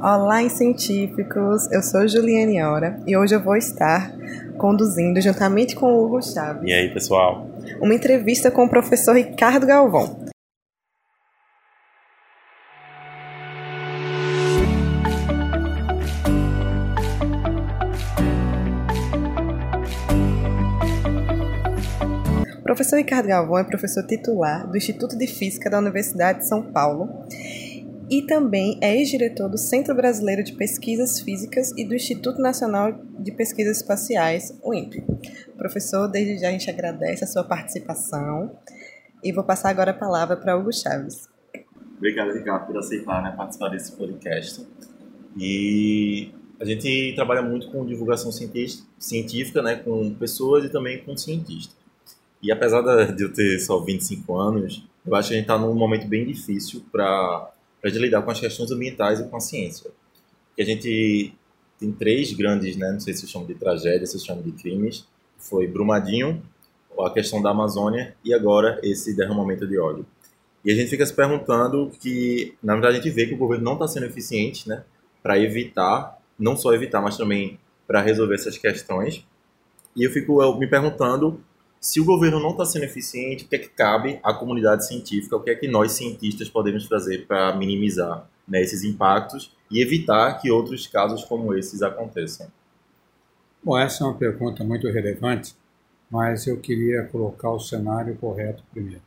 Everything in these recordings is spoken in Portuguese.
Olá, científicos! Eu sou Juliane Ora e hoje eu vou estar conduzindo, juntamente com o Hugo Chaves. E aí, pessoal? Uma entrevista com o professor Ricardo Galvão. O professor Ricardo Galvão é professor titular do Instituto de Física da Universidade de São Paulo e também é ex-diretor do Centro Brasileiro de Pesquisas Físicas e do Instituto Nacional de Pesquisas Espaciais, o INPE. Professor, desde já a gente agradece a sua participação e vou passar agora a palavra para Hugo Chaves. Obrigado, Ricardo, por aceitar né, participar desse podcast. E a gente trabalha muito com divulgação científica, né, com pessoas e também com cientistas. E apesar de eu ter só 25 anos, eu acho que a gente está num momento bem difícil para para lidar com as questões ambientais e com a ciência. Que a gente tem três grandes, né, não sei se chamam de tragédias, se chamam de crimes, foi Brumadinho, a questão da Amazônia e agora esse derramamento de óleo. E a gente fica se perguntando que, na verdade, a gente vê que o governo não está sendo eficiente, né, para evitar, não só evitar, mas também para resolver essas questões. E eu fico me perguntando se o governo não está sendo eficiente, o que é que cabe à comunidade científica, o que é que nós cientistas podemos fazer para minimizar né, esses impactos e evitar que outros casos como esses aconteçam? Bom, essa é uma pergunta muito relevante, mas eu queria colocar o cenário correto primeiro.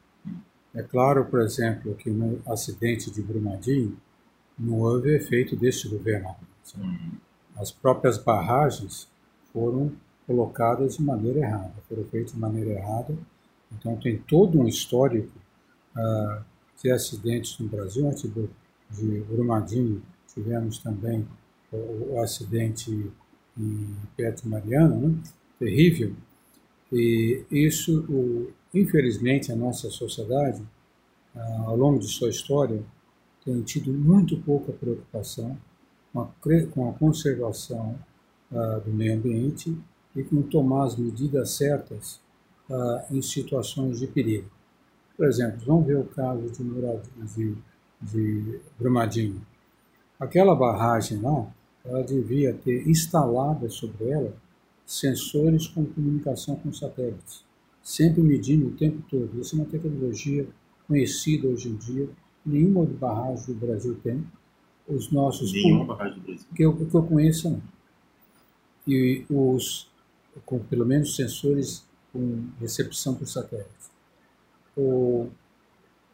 É claro, por exemplo, que no acidente de Brumadinho não houve efeito deste governo. Uhum. As próprias barragens foram colocadas de maneira errada, foram feitas de maneira errada. Então, tem todo um histórico uh, de acidentes no Brasil. Antes de Brumadinho, tivemos também o, o acidente em Perto Mariana, né? terrível. E isso, o, infelizmente, a nossa sociedade, uh, ao longo de sua história, tem tido muito pouca preocupação com a, com a conservação uh, do meio ambiente e com tomar as medidas certas uh, em situações de perigo. Por exemplo, vamos ver o caso de, de, de Brumadinho. Aquela barragem lá, ela devia ter instalada sobre ela sensores com comunicação com satélites, sempre medindo o tempo todo. Essa é uma tecnologia conhecida hoje em dia, nenhuma barragem do Brasil tem. Os nossos nenhuma barragem do Brasil que eu, que eu conheça não. E os com pelo menos sensores com recepção por satélite. O,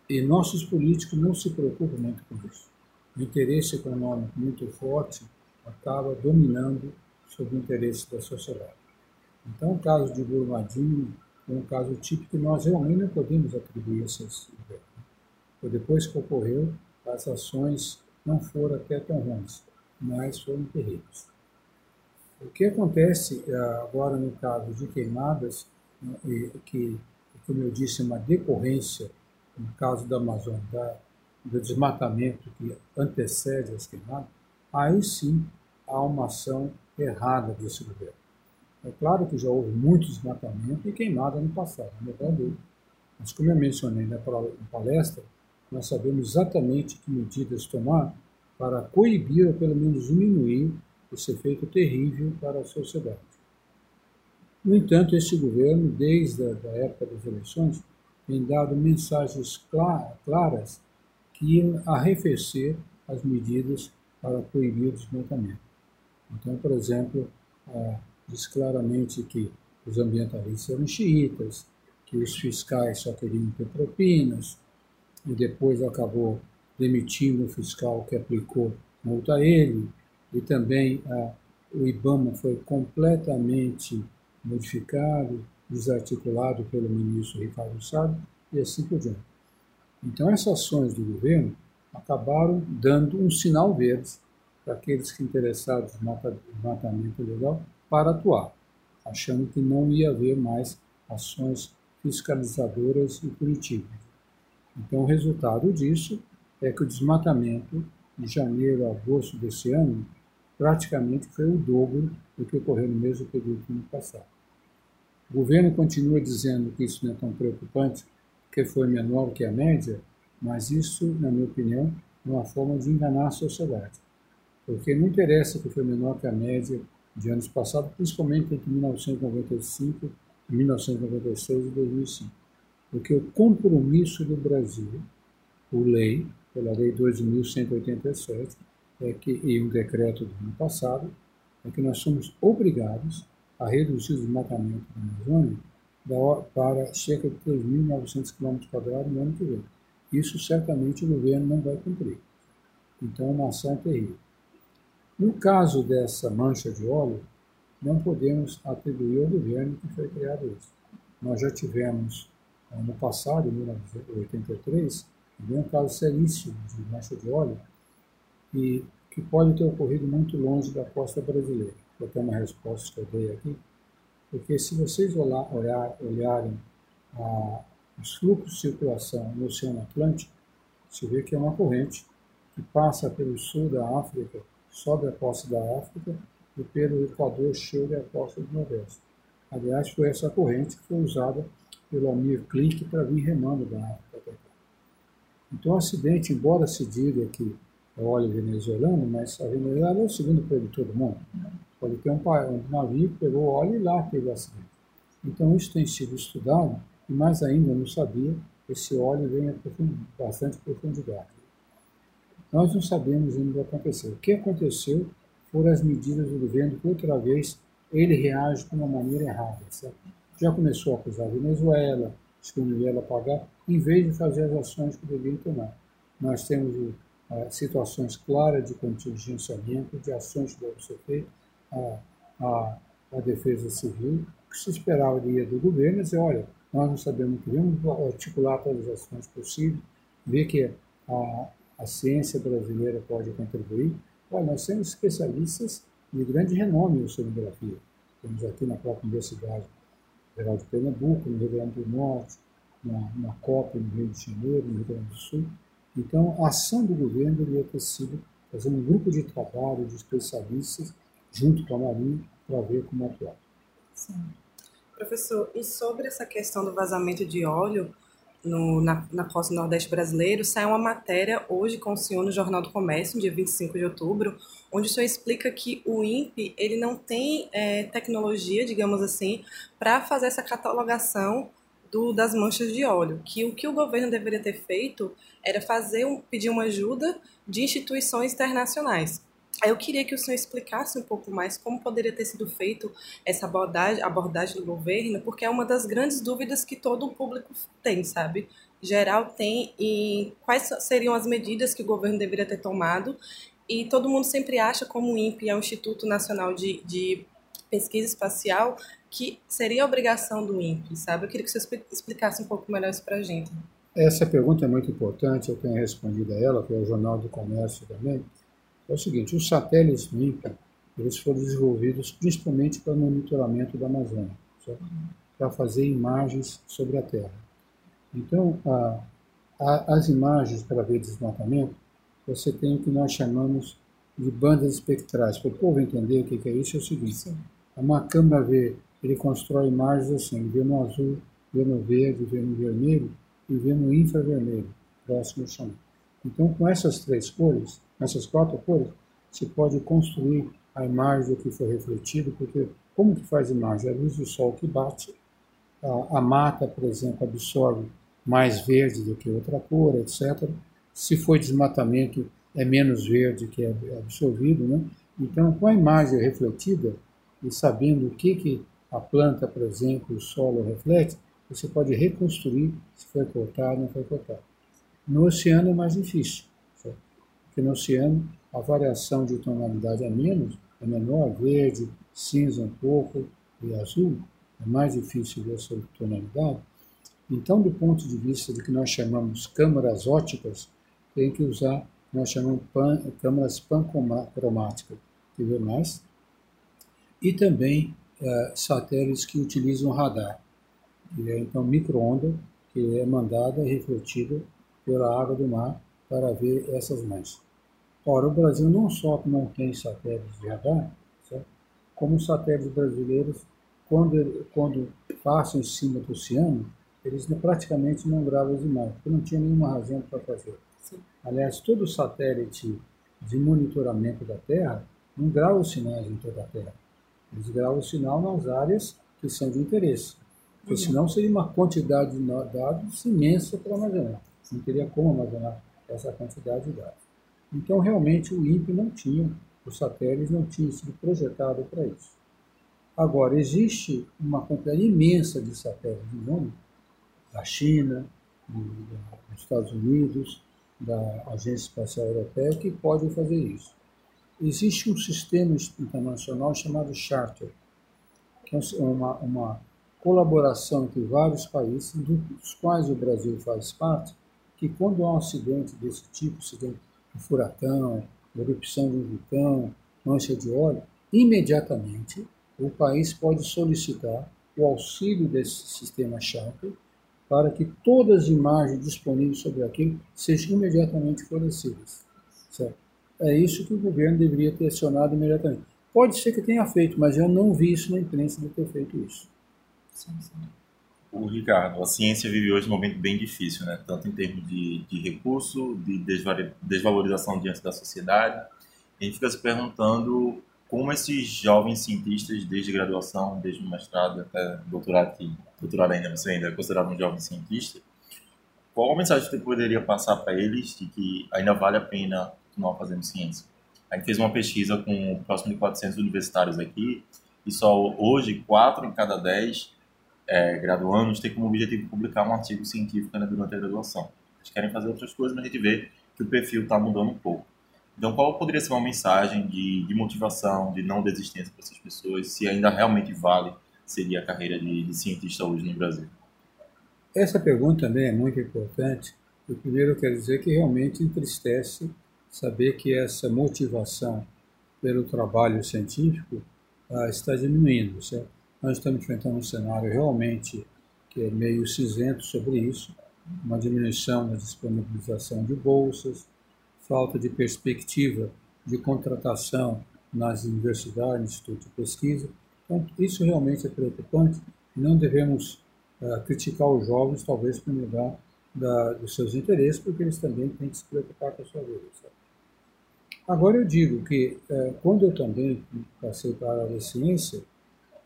e nossos políticos não se preocupam muito com isso. O interesse econômico muito forte acaba dominando sobre o interesse da sociedade. Então, o caso de Brumadinho é um caso típico que nós realmente não podemos atribuir esses governos. Depois que ocorreu, as ações não foram até tão ruins, mas foram terríveis. O que acontece eh, agora no caso de queimadas, né, que, como eu disse, é uma decorrência, no caso da Amazônia, da, do desmatamento que antecede as queimadas, aí sim há uma ação errada desse governo. É claro que já houve muito desmatamento e queimada no passado, não é dúvida. Mas como eu mencionei na palestra, nós sabemos exatamente que medidas tomar para coibir ou pelo menos diminuir esse efeito terrível para a sociedade. No entanto, este governo, desde a época das eleições, tem dado mensagens claras que iam arrefecer as medidas para proibir o desmatamento. Então, por exemplo, diz claramente que os ambientalistas eram xiitas, que os fiscais só queriam ter propinas, e depois acabou demitindo o fiscal que aplicou multa a ele, e também a, o IBAMA foi completamente modificado, desarticulado pelo ministro Ricardo Salles e assim por diante. Então, essas ações do governo acabaram dando um sinal verde para aqueles que interessados no matamento legal para atuar, achando que não ia haver mais ações fiscalizadoras e punitivas. Então, o resultado disso é que o desmatamento, de janeiro a agosto desse ano, praticamente foi o dobro do que ocorreu no mesmo período do ano passado. O governo continua dizendo que isso não é tão preocupante, porque foi menor que a média, mas isso, na minha opinião, é uma forma de enganar a sociedade. porque não interessa que foi menor que a média de anos passados, principalmente entre 1995, 1996 e 2005. Porque o compromisso do Brasil, por lei, pela Lei 2.187, é que, e um decreto do ano passado, é que nós somos obrigados a reduzir o desmatamento da Amazônia para cerca de 3.900 km no ano que vem. Isso certamente o governo não vai cumprir. Então, é uma ação terrível. No caso dessa mancha de óleo, não podemos atribuir ao governo que foi criado isso. Nós já tivemos, no passado, em 1983, um caso seríssimo de mancha de óleo, e que pode ter ocorrido muito longe da costa brasileira. Vou ter uma resposta que eu dei aqui, porque se vocês olhar, olhar, olharem ah, os fluxos de circulação no Oceano Atlântico, você vê que é uma corrente que passa pelo sul da África, sobe a costa da África e pelo Equador chega a costa do Nordeste. Aliás, foi essa corrente que foi usada pelo Amir Klink para vir remando da África. Então, o acidente, embora se diga que é óleo venezuelano, mas a Venezuela é o segundo produtor do mundo. Pode ter um, navio que pegou óleo e lá teve acidente. Então, isso tem sido estudado e mais ainda, não sabia, esse óleo vem a bastante profundidade. Nós não sabemos ainda o que aconteceu. O que aconteceu foram as medidas do governo que outra vez ele reage de uma maneira errada. Certo? Já começou a acusar a Venezuela, diz que a Venezuela pagar, em vez de fazer as ações que deveriam tomar. Nós temos situações claras de contingenciamento, de ações ser feitas, a, a defesa civil, o que se esperava do governo é dizer, olha, nós não sabemos que vamos articular todas as ações possíveis, ver que a, a ciência brasileira pode contribuir. Olha, nós temos especialistas de grande renome em oceanografia. Temos aqui na própria Universidade Federal de Pernambuco, no Rio Grande do Norte, na, na COP no Rio de Janeiro, no Rio Grande do Sul. Então, a ação do governo deveria ter sido fazer um grupo de trabalho de especialistas junto com a Marinha para ver como atuar. Sim. Professor, e sobre essa questão do vazamento de óleo no, na, na costa nordeste brasileiro, sai uma matéria hoje com o senhor no Jornal do Comércio, dia 25 de outubro, onde o senhor explica que o INPE ele não tem é, tecnologia, digamos assim, para fazer essa catalogação do, das manchas de óleo, que o que o governo deveria ter feito era fazer um, pedir uma ajuda de instituições internacionais. Eu queria que o senhor explicasse um pouco mais como poderia ter sido feito essa abordagem, abordagem do governo, porque é uma das grandes dúvidas que todo o público tem, sabe? Geral tem, e quais seriam as medidas que o governo deveria ter tomado. E todo mundo sempre acha, como o INPE é o Instituto Nacional de, de Pesquisa Espacial, que seria obrigação do INPE, sabe? Eu queria que senhor explicasse um pouco melhor isso para a gente. Essa pergunta é muito importante, eu tenho respondido a ela, pelo Jornal do Comércio também é o seguinte, os satélites MIPA, eles foram desenvolvidos principalmente para monitoramento da Amazônia, certo? para fazer imagens sobre a Terra. Então, a, a, as imagens para ver desmatamento, você tem o que nós chamamos de bandas espectrais. Para o povo entender o que é isso, é o seguinte, Sim. Uma câmera vê, ele constrói imagens assim, vê no azul, vê no verde, vê no vermelho e vê no infravermelho, próximo ao chão. Então, com essas três cores, nessas quatro cores, se pode construir a imagem do que foi refletido, porque como que faz imagem? A luz do sol que bate, a, a mata, por exemplo, absorve mais verde do que outra cor, etc. Se foi desmatamento, é menos verde que é absorvido, né? Então, com a imagem refletida e sabendo o que, que a planta, por exemplo, o solo reflete, você pode reconstruir se foi cortado ou não foi cortado. No oceano é mais difícil que no oceano a variação de tonalidade é menos, é menor, verde, cinza um pouco e azul, é mais difícil ver essa tonalidade. Então, do ponto de vista do que nós chamamos câmaras óticas, tem que usar, nós chamamos pan, câmaras pancromáticas, que vê mais, e também é, satélites que utilizam radar, que é então microonda, que é mandada e refletida pela água do mar para ver essas manchas. Ora, o Brasil não só não tem satélites de radar, certo? como os satélites brasileiros, quando, quando passam em cima do oceano, eles praticamente não gravam as imagens, porque não tinha nenhuma razão para fazer. Sim. Aliás, todo satélite de monitoramento da Terra não gravam sinais em toda a Terra. Eles gravam sinal nas áreas que são de interesse. Porque uhum. senão seria uma quantidade de dados imensa para armazenar. Não teria como armazenar essa quantidade de dados. Então, realmente, o INPE não tinha, os satélites não tinham sido projetados para isso. Agora, existe uma quantidade imensa de satélites no mundo, da China, dos Estados Unidos, da Agência Espacial Europeia, que podem fazer isso. Existe um sistema internacional chamado Charter, que é uma, uma colaboração entre vários países, dos quais o Brasil faz parte, que quando há um acidente desse tipo, acidente um furacão, erupção de um vulcão, mancha de óleo, imediatamente o país pode solicitar o auxílio desse sistema Charter para que todas as imagens disponíveis sobre aquilo sejam imediatamente fornecidas. É isso que o governo deveria ter acionado imediatamente. Pode ser que tenha feito, mas eu não vi isso na imprensa de ter feito isso. Sim, sim. O Ricardo, a ciência vive hoje um momento bem difícil, né? tanto em termos de, de recurso, de desvalorização diante da sociedade. A gente fica se perguntando como esses jovens cientistas, desde graduação, desde mestrado até doutorado, que doutorado ainda você ainda é considerado um jovem cientista, qual a mensagem você poderia passar para eles de que ainda vale a pena continuar fazendo ciência? A gente fez uma pesquisa com próximo de 400 universitários aqui e só hoje, 4 em cada 10 é, graduandos têm como objetivo publicar um artigo científico né, durante a graduação. Eles querem fazer outras coisas, mas a gente vê que o perfil está mudando um pouco. Então, qual poderia ser uma mensagem de, de motivação, de não desistência para essas pessoas, se ainda realmente vale seria a carreira de, de cientista hoje no Brasil? Essa pergunta também é muito importante. Eu primeiro quero dizer que realmente entristece saber que essa motivação pelo trabalho científico ah, está diminuindo, certo? Nós estamos enfrentando um cenário realmente que é meio cinzento sobre isso, uma diminuição na disponibilização de bolsas, falta de perspectiva de contratação nas universidades, institutos de pesquisa. Então, isso realmente é preocupante não devemos uh, criticar os jovens, talvez, por lugar da, dos seus interesses, porque eles também têm que se preocupar com a sua vida. Sabe? Agora, eu digo que uh, quando eu também passei para a área da ciência,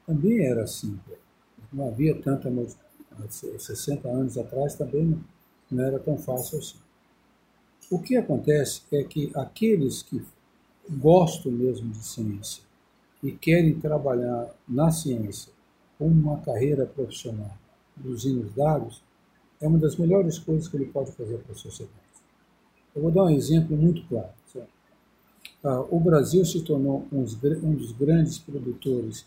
também era assim. Não havia tanta. 60 anos atrás também não era tão fácil assim. O que acontece é que aqueles que gostam mesmo de ciência e querem trabalhar na ciência como uma carreira profissional, produzindo os dados, é uma das melhores coisas que ele pode fazer para a sociedade. Eu vou dar um exemplo muito claro. Ah, o Brasil se tornou um dos grandes produtores,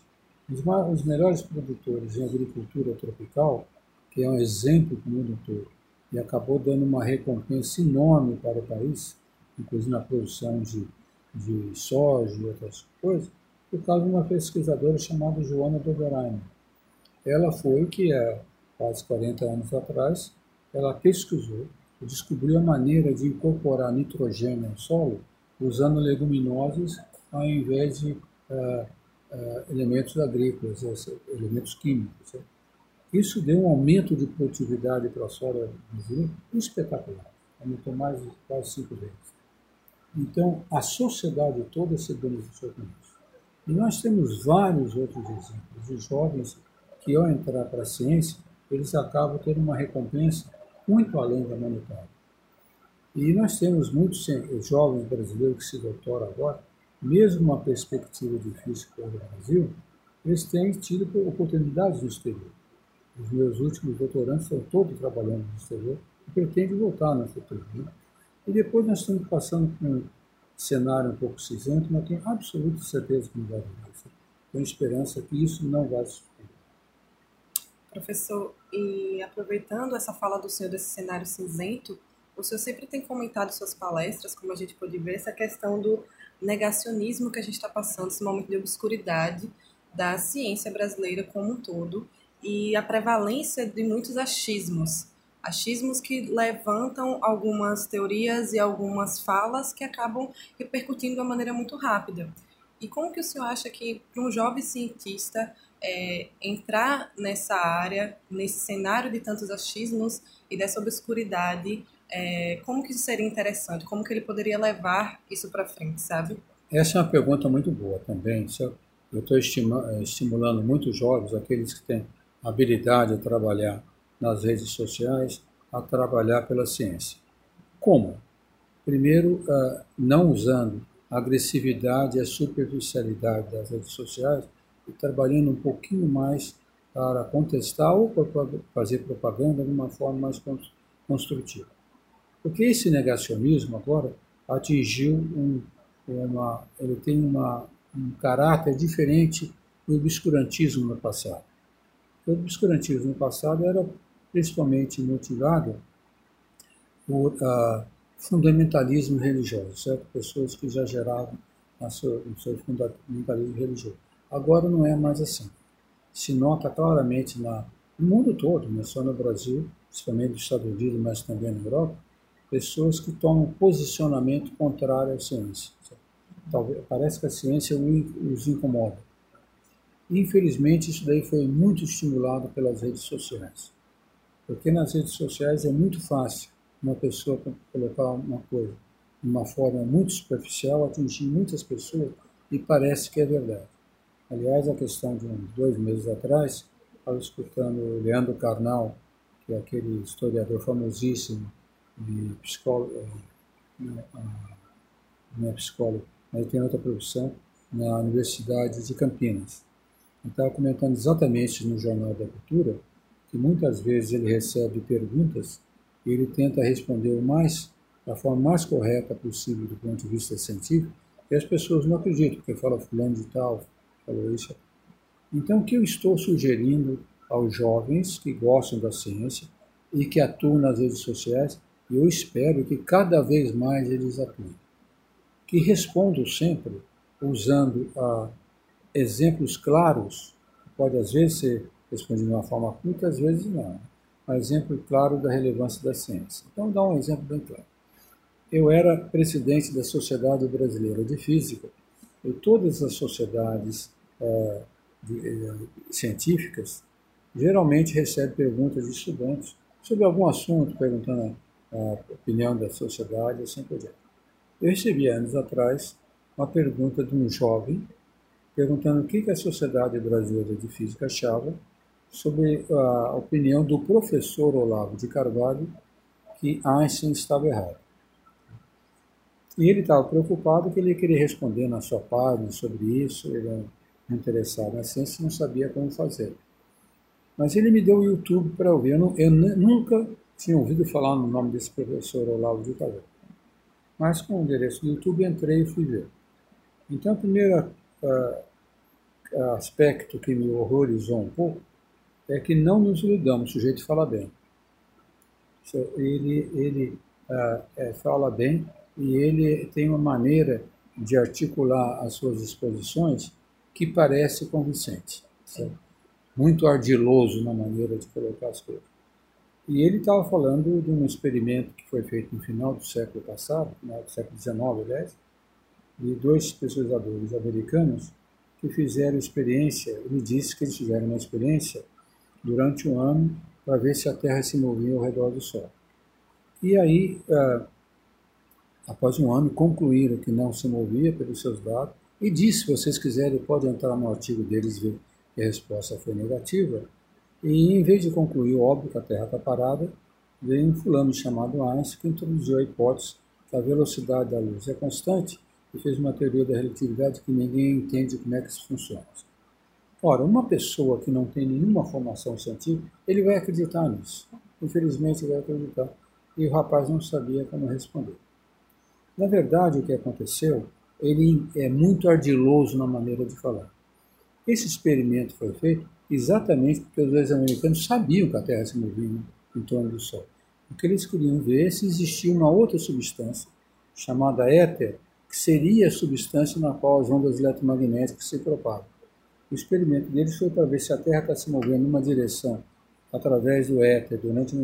os melhores produtores em agricultura tropical, que é um exemplo para o mundo todo e acabou dando uma recompensa enorme para o país, inclusive na produção de, de soja e outras coisas, por causa de uma pesquisadora chamada Joana Dobereiner. Ela foi que, há quase 40 anos atrás, ela pesquisou e descobriu a maneira de incorporar nitrogênio no solo usando leguminosas ao invés de uh, uh, elementos agrícolas, elementos químicos. Certo? Isso deu um aumento de produtividade para a soja brasileira espetacular. Aumentou mais de quase cinco vezes. Então, a sociedade toda se beneficiou com isso. E nós temos vários outros exemplos de jovens que, ao entrar para a ciência, eles acabam tendo uma recompensa muito além da monetária. E nós temos muitos jovens brasileiros que se doutoram agora, mesmo uma perspectiva difícil para o Brasil, eles têm tido oportunidades no exterior. Os meus últimos doutorandos estão todos trabalhando no exterior e pretendem voltar no futuro. Né? E depois nós estamos passando por um cenário um pouco cinzento, mas tenho absoluta certeza que não vai acontecer. Tenho esperança que isso não vai. Professor, e aproveitando essa fala do senhor desse cenário cinzento, o senhor sempre tem comentado em suas palestras, como a gente pode ver, essa questão do negacionismo que a gente está passando, esse momento de obscuridade da ciência brasileira como um todo, e a prevalência de muitos achismos. Achismos que levantam algumas teorias e algumas falas que acabam repercutindo de uma maneira muito rápida. E como que o senhor acha que, para um jovem cientista, é, entrar nessa área, nesse cenário de tantos achismos e dessa obscuridade, é, como que isso seria interessante? Como que ele poderia levar isso para frente, sabe? Essa é uma pergunta muito boa também. Eu estou estimulando muitos jovens, aqueles que têm habilidade de trabalhar nas redes sociais, a trabalhar pela ciência. Como? Primeiro, uh, não usando a agressividade e a superficialidade das redes sociais trabalhando um pouquinho mais para contestar ou para fazer propaganda de uma forma mais construtiva. Porque esse negacionismo agora atingiu um, uma, ele tem uma, um caráter diferente do obscurantismo no passado. O obscurantismo no passado era principalmente motivado por uh, fundamentalismo religioso, certo? Pessoas que no seu, no seu fundamentalismo religioso. Agora não é mais assim. Se nota claramente na, no mundo todo, não é só no Brasil, principalmente nos Estados Unidos, mas também na Europa, pessoas que tomam posicionamento contrário à ciência. Talvez, parece que a ciência os incomoda. Infelizmente, isso daí foi muito estimulado pelas redes sociais. Porque nas redes sociais é muito fácil uma pessoa colocar uma coisa de uma forma muito superficial, atingir muitas pessoas e parece que é verdade. Aliás, a questão de uns dois meses atrás, estava escutando o Leandro Carnal, que é aquele historiador famosíssimo e psicólogo, é, né, não é psicólogo, mas tem outra profissão, na Universidade de Campinas. Ele estava comentando exatamente no Jornal da Cultura que muitas vezes ele recebe perguntas e ele tenta responder o mais da forma mais correta possível do ponto de vista científico e as pessoas não acreditam, porque fala fulano de tal, Então, o que eu estou sugerindo aos jovens que gostam da ciência e que atuam nas redes sociais, e eu espero que cada vez mais eles atuem, que respondam sempre usando ah, exemplos claros, pode às vezes ser respondido de uma forma curta, às vezes não. Um exemplo claro da relevância da ciência. Então, dá um exemplo bem claro. Eu era presidente da Sociedade Brasileira de Física e todas as sociedades é, é, científicas geralmente recebem perguntas de estudantes sobre algum assunto, perguntando a, opinião da sociedade assim por diante. Eu recebi anos atrás uma pergunta de um jovem perguntando o que a Sociedade Brasileira de Física achava sobre a opinião do professor Olavo de Carvalho que Einstein estava errado. E ele estava preocupado que ele queria responder na sua página sobre isso, ele interessado na ciência não sabia como fazer. Mas ele me deu o YouTube para ouvir. Eu, não, eu nunca tinha ouvido falar no nome desse professor Olavo de Carvalho. Mas com o endereço do YouTube entrei e fui ver. Então, o primeiro uh, aspecto que me horrorizou um pouco é que não nos iludamos, o sujeito fala bem. Ele, ele uh, é, fala bem e ele tem uma maneira de articular as suas exposições que parece convincente. Muito ardiloso na maneira de colocar as coisas. E ele estava falando de um experimento que foi feito no final do século passado, no século XIX, aliás, de dois pesquisadores americanos que fizeram experiência, ele disse que eles fizeram uma experiência durante um ano para ver se a Terra se movia ao redor do Sol. E aí, uh, após um ano, concluíram que não se movia pelos seus dados e disse, se vocês quiserem, podem entrar no artigo deles e ver que a resposta foi negativa. E em vez de concluir, óbvio, que a Terra está parada, veio um fulano chamado Einstein que introduziu a hipótese que a velocidade da luz é constante e fez uma teoria da relatividade que ninguém entende como é que isso funciona. Ora, uma pessoa que não tem nenhuma formação científica, ele vai acreditar nisso. Infelizmente, vai acreditar. E o rapaz não sabia como responder. Na verdade, o que aconteceu, ele é muito ardiloso na maneira de falar. Esse experimento foi feito exatamente porque os dois americanos sabiam que a Terra se movia em torno do Sol. O que eles queriam ver é se existia uma outra substância, chamada éter, que seria a substância na qual as ondas eletromagnéticas se propagam. O experimento deles foi para ver se a Terra está se movendo numa direção através do éter durante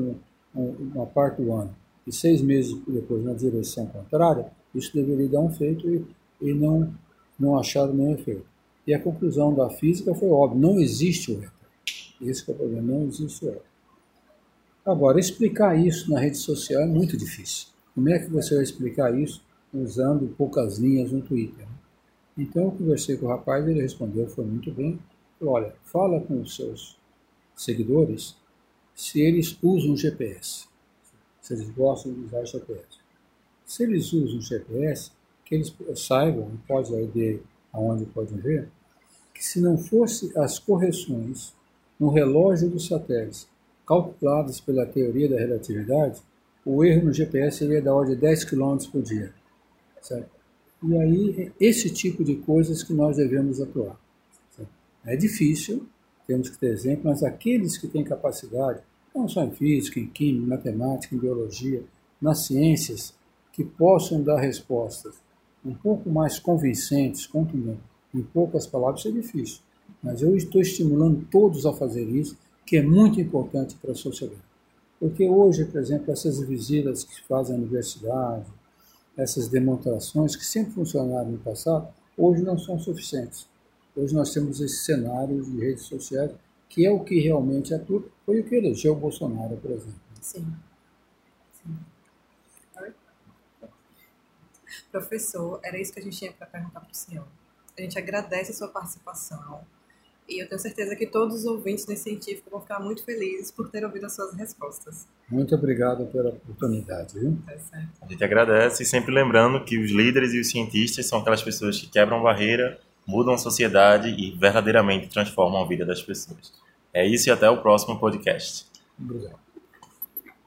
uma parte do ano e seis meses depois na direção contrária, isso deveria dar um efeito e, e não, não acharam nenhum efeito. E a conclusão da física foi óbvia, não existe o éter. Esse é o problema, não existe o éter. Agora, explicar isso na rede social é muito difícil. Como é que você vai explicar isso usando poucas linhas no Twitter? Né? Então, eu conversei com o rapaz, ele respondeu, foi muito bem. Olha, fala com os seus seguidores se eles usam GPS, se eles gostam de usar GPS. Se eles usam GPS, que eles saibam, pode ver aonde podem ver, que se não fosse as correções no relógio dos satélites calculadas pela teoria da relatividade, o erro no GPS seria da ordem de 10 km por dia. Certo? E aí, esse tipo de coisas que nós devemos atuar. Certo? É difícil, temos que ter exemplo, mas aqueles que têm capacidade, não só em física, em química, em matemática, em biologia, nas ciências, que possam dar respostas um pouco mais convincentes, contundentes, em poucas palavras, é difícil. Mas eu estou estimulando todos a fazer isso, que é muito importante para a sociedade. Porque hoje, por exemplo, essas visitas que fazem a universidade, essas demonstrações que sempre funcionaram no passado, hoje não são suficientes. Hoje nós temos esse cenário de redes sociais, que é o que realmente atua, foi o que elegeu o Bolsonaro, por exemplo. Sim. Sim. Professor, era isso que a gente tinha para perguntar para o senhor. A gente agradece a sua participação e eu tenho certeza que todos os ouvintes do Científico vão ficar muito felizes por ter ouvido as suas respostas. Muito obrigado pela oportunidade. Viu? Tá a gente agradece e sempre lembrando que os líderes e os cientistas são aquelas pessoas que quebram barreira, mudam a sociedade e verdadeiramente transformam a vida das pessoas. É isso e até o próximo podcast. Obrigado.